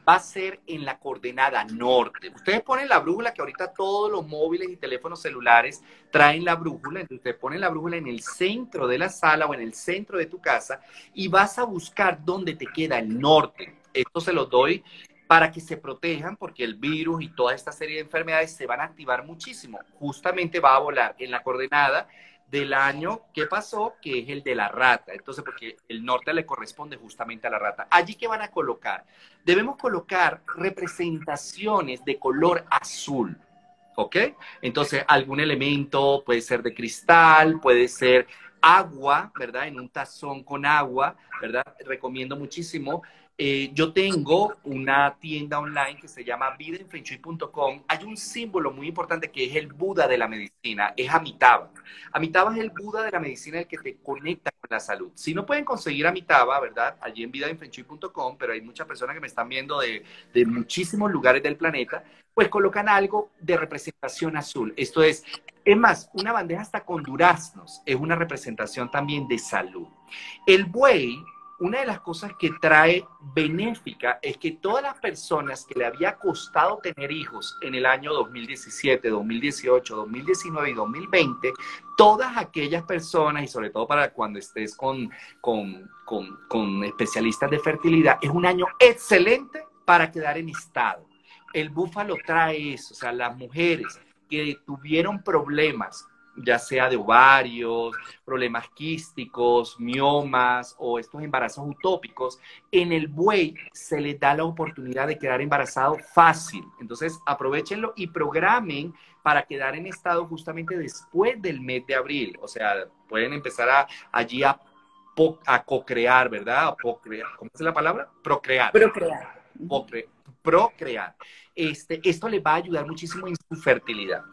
va a ser en la coordenada norte. Ustedes ponen la brújula, que ahorita todos los móviles y teléfonos celulares traen la brújula, entonces ustedes ponen la brújula en el centro de la sala o en el centro de tu casa y vas a buscar dónde te queda el norte. Esto se lo doy para que se protejan porque el virus y toda esta serie de enfermedades se van a activar muchísimo. Justamente va a volar en la coordenada del año que pasó, que es el de la rata. Entonces, porque el norte le corresponde justamente a la rata. Allí que van a colocar. Debemos colocar representaciones de color azul. ¿Ok? Entonces, algún elemento puede ser de cristal, puede ser agua, ¿verdad? En un tazón con agua, ¿verdad? Recomiendo muchísimo eh, yo tengo una tienda online que se llama vidaenfenchui.com. Hay un símbolo muy importante que es el Buda de la medicina, es Amitabha. Amitabha es el Buda de la medicina el que te conecta con la salud. Si no pueden conseguir Amitabha, ¿verdad? Allí en vidaenfenchui.com, pero hay muchas personas que me están viendo de, de muchísimos lugares del planeta, pues colocan algo de representación azul. Esto es, es más, una bandeja hasta con duraznos es una representación también de salud. El buey una de las cosas que trae benéfica es que todas las personas que le había costado tener hijos en el año 2017, 2018, 2019 y 2020, todas aquellas personas, y sobre todo para cuando estés con, con, con especialistas de fertilidad, es un año excelente para quedar en estado. El búfalo trae eso, o sea, las mujeres que tuvieron problemas ya sea de ovarios, problemas quísticos, miomas o estos embarazos utópicos, en el buey se le da la oportunidad de quedar embarazado fácil. Entonces, aprovechenlo y programen para quedar en estado justamente después del mes de abril. O sea, pueden empezar a, allí a, a co-crear, ¿verdad? ¿Cómo es la palabra? Procrear. Procrear. procrear. Este, esto le va a ayudar muchísimo en su fertilidad.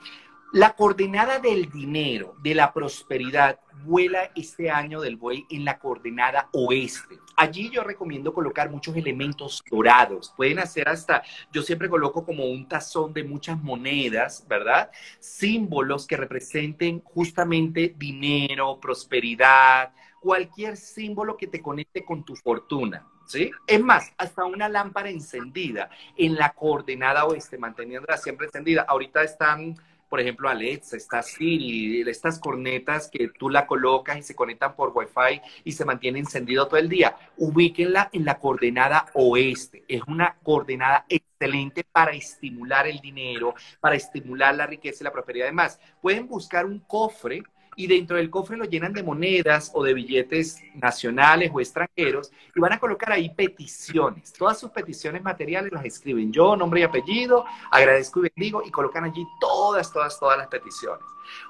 La coordenada del dinero, de la prosperidad, vuela este año del buey en la coordenada oeste. Allí yo recomiendo colocar muchos elementos dorados. Pueden hacer hasta, yo siempre coloco como un tazón de muchas monedas, ¿verdad? Símbolos que representen justamente dinero, prosperidad, cualquier símbolo que te conecte con tu fortuna. ¿Sí? Es más, hasta una lámpara encendida en la coordenada oeste, manteniéndola siempre encendida. Ahorita están por ejemplo, Alexa, está Siri, estas cornetas que tú la colocas y se conectan por Wi-Fi y se mantiene encendido todo el día. Ubíquenla en la coordenada oeste. Es una coordenada excelente para estimular el dinero, para estimular la riqueza y la prosperidad. Además, pueden buscar un cofre y dentro del cofre lo llenan de monedas o de billetes nacionales o extranjeros y van a colocar ahí peticiones. Todas sus peticiones materiales las escriben yo, nombre y apellido, agradezco y bendigo y colocan allí todas, todas, todas las peticiones.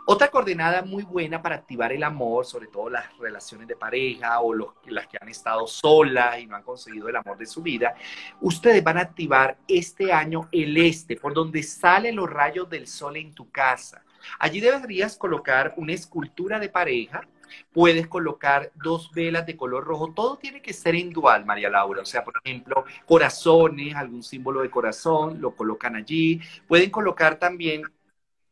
Otra coordenada muy buena para activar el amor, sobre todo las relaciones de pareja o los, las que han estado solas y no han conseguido el amor de su vida, ustedes van a activar este año el este, por donde salen los rayos del sol en tu casa. Allí deberías colocar una escultura de pareja, puedes colocar dos velas de color rojo, todo tiene que ser en dual, María Laura, o sea, por ejemplo, corazones, algún símbolo de corazón, lo colocan allí, pueden colocar también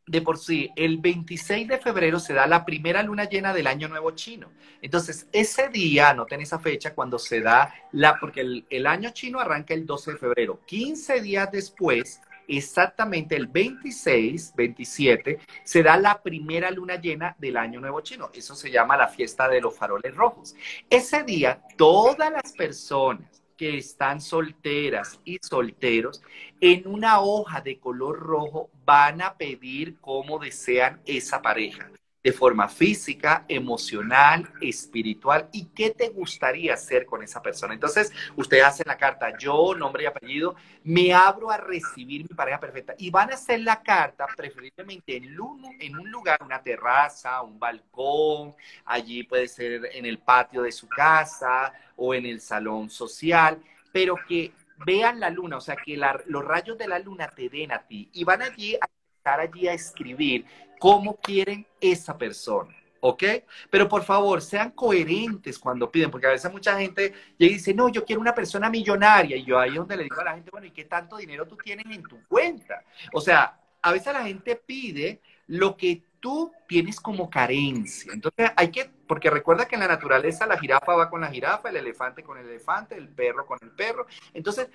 de por sí, el 26 de febrero se da la primera luna llena del año nuevo chino. Entonces, ese día, anoten esa fecha, cuando se da la, porque el, el, año chino arranca el 12 de febrero. 15 días después exactamente el 26, 27, se da la primera luna llena del año nuevo chino. Eso se llama la fiesta de los faroles rojos. Ese día, todas las personas que están solteras y solteros, en una hoja de color rojo van a pedir cómo desean esa pareja de forma física, emocional, espiritual y qué te gustaría hacer con esa persona. Entonces, usted hace la carta, yo, nombre y apellido, me abro a recibir mi pareja perfecta y van a hacer la carta preferiblemente en un, en un lugar, una terraza, un balcón, allí puede ser en el patio de su casa o en el salón social, pero que vean la luna, o sea, que los rayos de la luna te den a ti y van allí a estar allí a escribir cómo quieren esa persona. ¿ok? Pero por favor, sean coherentes cuando piden, porque a veces mucha gente llega y dice, no, yo quiero una persona millonaria, y yo ahí es donde le digo a la gente, bueno, ¿y qué tanto dinero tú tienes en tu cuenta? O sea, a veces la gente pide lo que tú tienes como carencia. Entonces hay que, porque recuerda que en la naturaleza la jirafa va con la jirafa, el elefante con el elefante, el perro con el perro. Entonces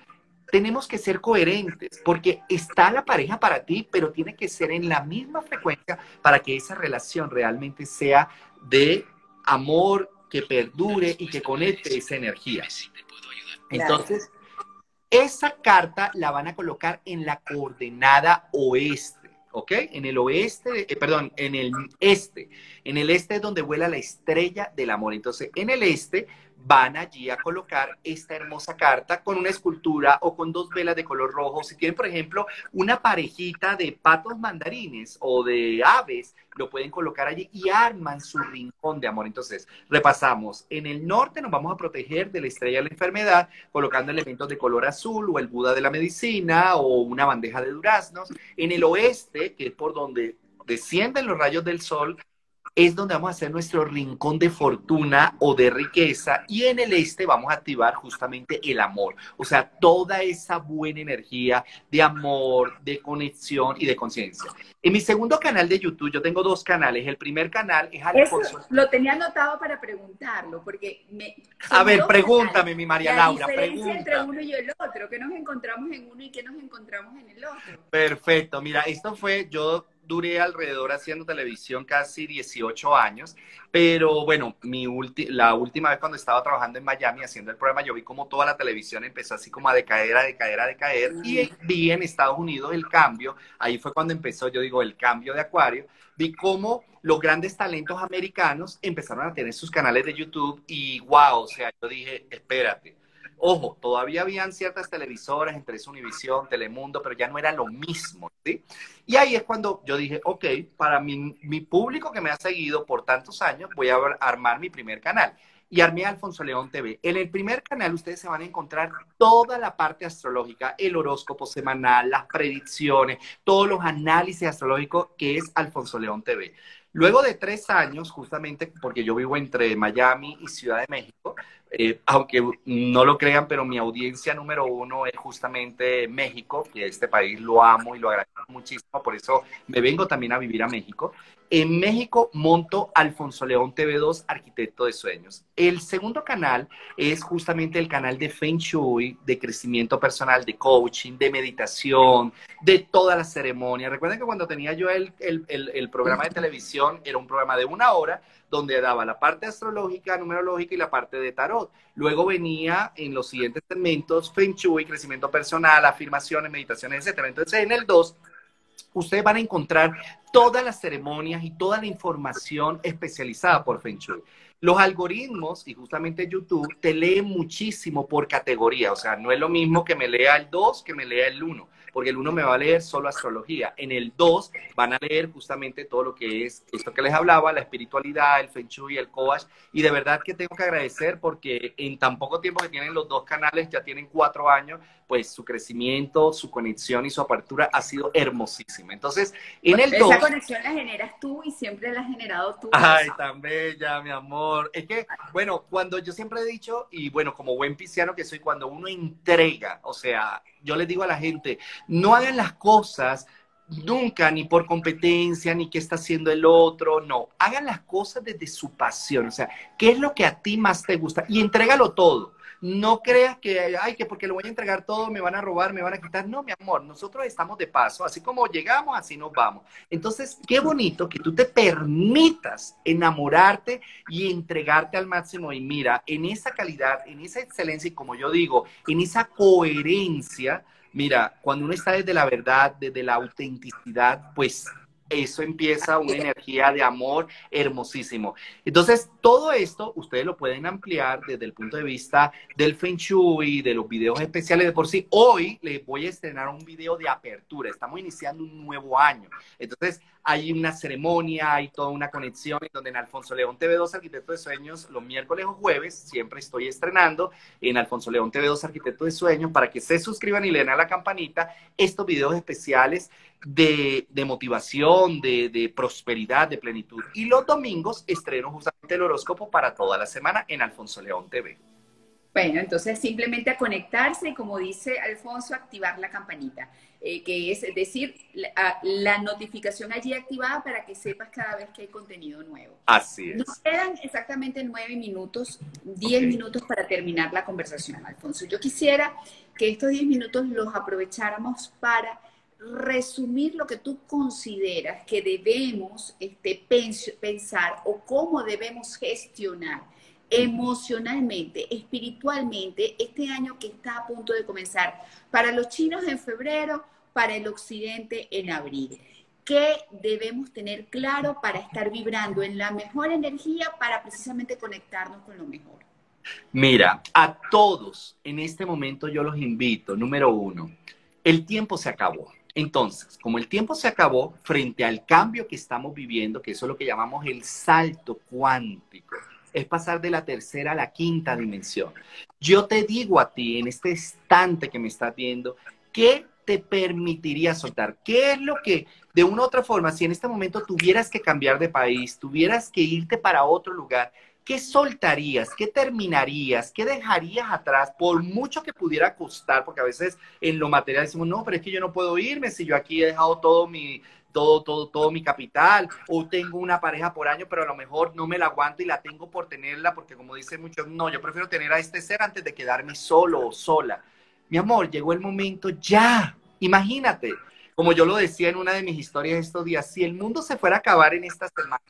tenemos que ser coherentes porque está la pareja para ti, pero tiene que ser en la misma frecuencia para que esa relación realmente sea de amor, que perdure y que conecte esa energía. Entonces, esa carta la van a colocar en la coordenada oeste. ¿ok? En el oeste, eh, perdón, en el este. En el este es donde vuela la estrella del amor. Entonces, en el este van allí a colocar esta hermosa carta con una escultura o con dos velas de color rojo. Si tienen, por ejemplo, una parejita de patos mandarines o de aves, lo pueden colocar allí y arman su rincón de amor. Entonces, repasamos. En el norte nos vamos a proteger de la estrella de la enfermedad colocando elementos de color azul o el Buda de la medicina o una bandeja de duraznos. En el oeste, que es por donde descienden los rayos del sol, es donde vamos a hacer nuestro rincón de fortuna o de riqueza y en el este vamos a activar justamente el amor, o sea, toda esa buena energía de amor, de conexión y de conciencia. En mi segundo canal de YouTube, yo tengo dos canales. El primer canal es Alfonso. Eso lo tenía anotado para preguntarlo, porque me. A ver, pregúntame, mi María Laura. La diferencia entre uno y el otro, que nos encontramos en uno y que nos encontramos en el otro. Perfecto, mira, esto fue, yo duré alrededor haciendo televisión casi 18 años, pero bueno, mi la última vez cuando estaba trabajando en Miami haciendo el programa, yo vi como toda la televisión empezó así como a decaer, a decaer, a decaer, y vi en Estados Unidos el cambio, ahí fue cuando empezó, yo digo, el cambio de Acuario, vi cómo los grandes talentos americanos empezaron a tener sus canales de YouTube y wow, o sea, yo dije, espérate, Ojo, todavía habían ciertas televisoras, entre Univisión, Telemundo, pero ya no era lo mismo, ¿sí? Y ahí es cuando yo dije, ok, para mi, mi público que me ha seguido por tantos años, voy a armar mi primer canal. Y armé Alfonso León TV. En el primer canal ustedes se van a encontrar toda la parte astrológica, el horóscopo semanal, las predicciones, todos los análisis astrológicos que es Alfonso León TV. Luego de tres años, justamente porque yo vivo entre Miami y Ciudad de México, eh, aunque no lo crean, pero mi audiencia número uno es justamente México, que este país lo amo y lo agradezco muchísimo, por eso me vengo también a vivir a México. En México monto Alfonso León TV2, Arquitecto de Sueños. El segundo canal es justamente el canal de Feng Shui, de crecimiento personal, de coaching, de meditación, de toda la ceremonia. Recuerden que cuando tenía yo el, el, el programa de televisión, era un programa de una hora, donde daba la parte astrológica, numerológica y la parte de tarot. Luego venía en los siguientes segmentos Feng Shui, crecimiento personal, afirmaciones, meditaciones, etc. Entonces, en el 2, ustedes van a encontrar todas las ceremonias y toda la información especializada por Feng Shui. Los algoritmos y justamente YouTube te leen muchísimo por categoría, o sea, no es lo mismo que me lea el 2 que me lea el 1 porque el uno me va a leer solo astrología. En el dos van a leer justamente todo lo que es esto que les hablaba, la espiritualidad, el feng shui, el coach. Y de verdad que tengo que agradecer porque en tan poco tiempo que tienen los dos canales, ya tienen cuatro años, pues su crecimiento, su conexión y su apertura ha sido hermosísima. Entonces, en el Esa conexión la generas tú y siempre la has generado tú. Ay, tan bella, mi amor. Es que, bueno, cuando yo siempre he dicho, y bueno, como buen pisciano que soy, cuando uno entrega, o sea, yo le digo a la gente, no hagan las cosas nunca ni por competencia, ni qué está haciendo el otro, no, hagan las cosas desde su pasión, o sea, qué es lo que a ti más te gusta y entrégalo todo. No creas que, ay, que porque lo voy a entregar todo me van a robar, me van a quitar. No, mi amor, nosotros estamos de paso, así como llegamos, así nos vamos. Entonces, qué bonito que tú te permitas enamorarte y entregarte al máximo. Y mira, en esa calidad, en esa excelencia y como yo digo, en esa coherencia, mira, cuando uno está desde la verdad, desde la autenticidad, pues eso empieza una energía de amor hermosísimo. Entonces, todo esto ustedes lo pueden ampliar desde el punto de vista del Feng Shui, de los videos especiales de por sí. Hoy les voy a estrenar un video de apertura. Estamos iniciando un nuevo año. Entonces, hay una ceremonia, hay toda una conexión en donde en Alfonso León TV2 Arquitecto de Sueños, los miércoles o jueves, siempre estoy estrenando en Alfonso León TV2 Arquitecto de Sueños para que se suscriban y le den a la campanita estos videos especiales de, motivación, de, de, prosperidad, de plenitud. Y los domingos estreno justamente el horóscopo para toda la semana en Alfonso León TV. Bueno, entonces simplemente a conectarse y como dice Alfonso, activar la campanita, eh, que es decir, la, notificación allí activada para que sepas cada vez que hay contenido nuevo. Así es. Nos quedan exactamente nueve minutos, diez minutos para terminar la conversación, Alfonso. Yo quisiera que estos diez minutos los aprovecháramos para resumir lo que tú consideras que debemos este, pensar o cómo debemos gestionar emocionalmente, espiritualmente, este año que está a punto de comenzar. Para los chinos en febrero, para el occidente en abril. ¿Qué debemos tener claro para estar vibrando en la mejor energía para precisamente conectarnos con lo mejor? Mira, a todos en este momento yo los invito, número uno, el tiempo se acabó. Entonces, como el tiempo se acabó, frente al cambio que estamos viviendo, que eso es lo que llamamos el salto cuántico, es pasar de la tercera a la quinta dimensión. Yo te digo a ti, en este instante que me estás viendo, ¿qué te permitiría soltar? ¿Qué es lo que, de una u otra forma, si en este momento tuvieras que cambiar de país, tuvieras que irte para otro lugar, ¿qué soltarías? ¿Qué terminarías? ¿Qué dejarías atrás? Por mucho que pudiera costar, porque a veces en lo material decimos, no, pero es que yo no puedo irme si yo aquí he dejado todo mi, todo, todo, todo mi capital, o tengo una pareja por año, pero a lo mejor no me la aguanto y la tengo por tenerla, porque como dicen muchos, no, yo prefiero tener a este ser antes de quedarme solo o sola. Mi amor, llegó el momento ya, imagínate, como yo lo decía en una de mis historias estos días, si el mundo se fuera a acabar en esta semana,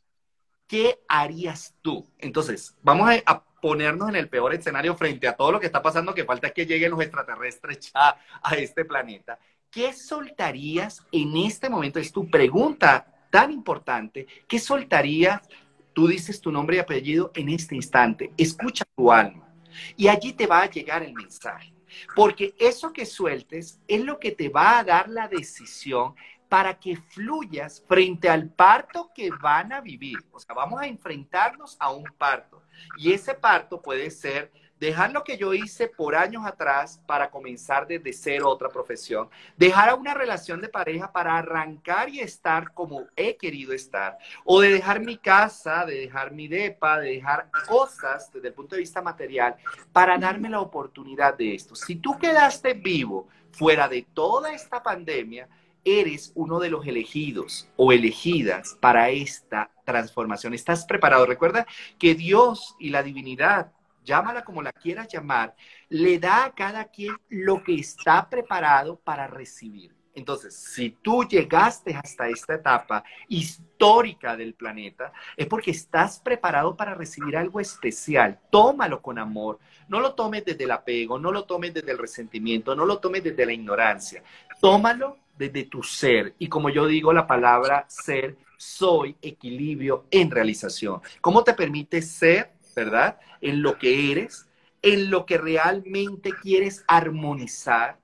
¿qué harías tú? Entonces, vamos a, ponernos en el peor escenario frente a todo lo que está pasando, que falta que lleguen los extraterrestres a este planeta. ¿Qué soltarías en este momento? Es tu pregunta tan importante. ¿Qué soltarías? Tú dices tu nombre y apellido en este instante. Escucha tu alma. Y allí te va a llegar el mensaje. Porque eso que sueltes es lo que te va a dar la decisión para que fluyas frente al parto que van a vivir. O sea, vamos a enfrentarnos a un parto. Y ese parto puede ser dejar lo que yo hice por años atrás para comenzar desde cero otra profesión, dejar a una relación de pareja para arrancar y estar como he querido estar, o de dejar mi casa, de dejar mi depa, de dejar cosas desde el punto de vista material para darme la oportunidad de esto. Si tú quedaste vivo fuera de toda esta pandemia, eres uno de los elegidos o elegidas para esta transformación. Estás preparado. Recuerda que Dios y la divinidad llámala como la quieras llamar, le da a cada quien lo que está preparado para recibir. Entonces, si tú llegaste hasta esta etapa histórica del planeta, es porque estás preparado para recibir algo especial. Tómalo con amor. No lo tomes desde el apego, no lo tomes desde el resentimiento, no lo tomes desde la ignorancia. Tómalo desde tu ser. Y como yo digo la palabra ser, soy equilibrio en realización. ¿Cómo te permite ser ¿verdad? En lo que eres, en lo que realmente quieres armonizar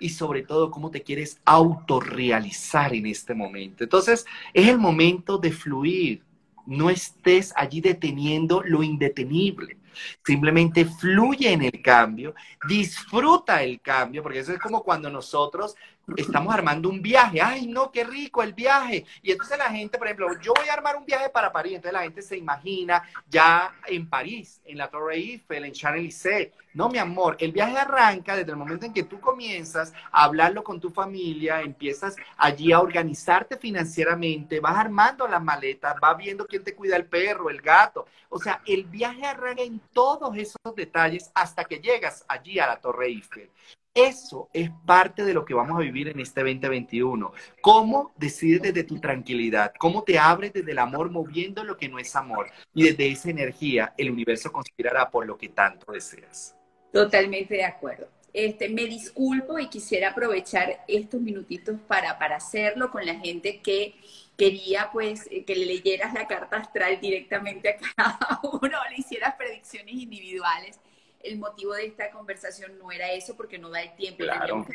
y sobre todo cómo te quieres autorrealizar en este momento. Entonces, es el momento de fluir. No estés allí deteniendo lo indetenible. Simplemente fluye en el cambio, disfruta el cambio, porque eso es como cuando nosotros estamos armando un viaje. Ay, no, qué rico el viaje. Y entonces la gente, por ejemplo, yo voy a armar un viaje para París. Entonces la gente se imagina ya en París, en la Torre Eiffel, en Champs-Élysées. No, mi amor, el viaje arranca desde el momento en que tú comienzas a hablarlo con tu familia, empiezas allí a organizarte financieramente, vas armando las maletas, vas viendo quién te cuida el perro, el gato. O sea, el viaje arranca en todos esos detalles hasta que llegas allí a la Torre Eiffel. Eso es parte de lo que vamos a vivir en este 2021. ¿Cómo decides desde tu tranquilidad? ¿Cómo te abres desde el amor moviendo lo que no es amor? Y desde esa energía el universo conspirará por lo que tanto deseas. Totalmente de acuerdo. Este, me disculpo y quisiera aprovechar estos minutitos para, para hacerlo con la gente que quería pues que le leyeras la carta astral directamente a cada *laughs* uno, le hicieras predicciones individuales el motivo de esta conversación no era eso porque no da el tiempo. Claro.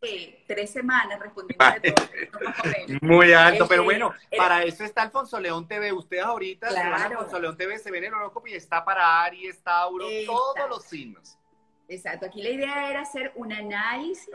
Que tres semanas respondiendo a todo. *laughs* Muy alto, pero bueno, para eso está Alfonso León TV. Ustedes ahorita, Alfonso León TV, se ven el horóscopo y está para Aries, Tauro, todos los signos. Exacto, aquí la idea era hacer un análisis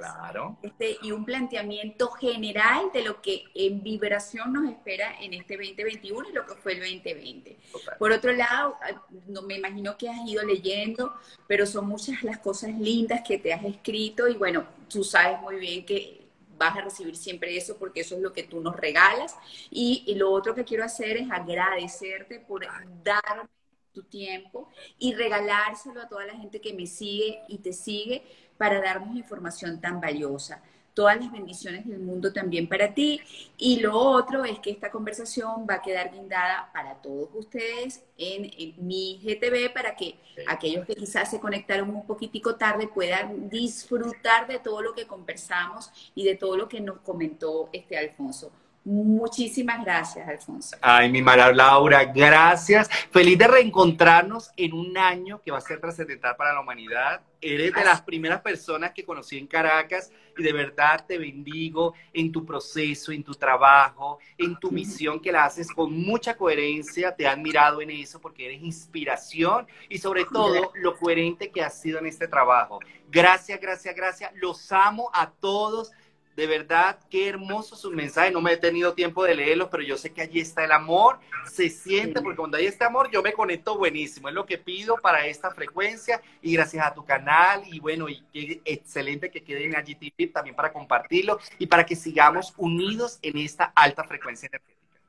este, y un planteamiento general de lo que en vibración nos espera en este 2021 y lo que fue el 2020. Por otro lado, ah, no me imagino que has ido leyendo, pero son muchas las cosas lindas que te has escrito y bueno, tú sabes muy bien que vas a recibir siempre eso porque eso es lo que tú nos regalas. Y, y lo otro que quiero hacer es agradecerte por darme tu tiempo y regalárselo a toda la gente que me sigue y te sigue para darnos información tan valiosa. Todas las bendiciones del mundo también para ti. Y lo otro es que esta conversación va a quedar guindada para todos ustedes en, mi GTV para que aquellos que quizás se conectaron un poquitico tarde puedan disfrutar de todo lo que conversamos y de todo lo que nos comentó este Alfonso. Muchísimas gracias, Alfonso. Ay, mi Mara Laura, gracias. Feliz de reencontrarnos en un año que va a ser trascendental para la humanidad. Eres de las primeras personas que conocí en Caracas y de verdad te bendigo en tu proceso, en tu trabajo, en tu misión que la haces con mucha coherencia. Te he admirado en eso porque eres inspiración y sobre todo lo coherente que has sido en este trabajo. Gracias, gracias, gracias. Los amo a todos. De verdad, qué hermoso su mensaje. No me he tenido tiempo de leerlos, pero yo sé que allí está el amor. Se siente, porque cuando hay este amor, yo me conecto buenísimo. Es lo que pido para esta frecuencia. Y gracias a tu canal. Y bueno, y qué excelente que queden allí también para compartirlo y para que sigamos unidos en esta alta frecuencia energética.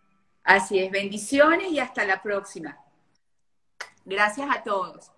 Así es. Bendiciones y hasta la próxima. Gracias a todos.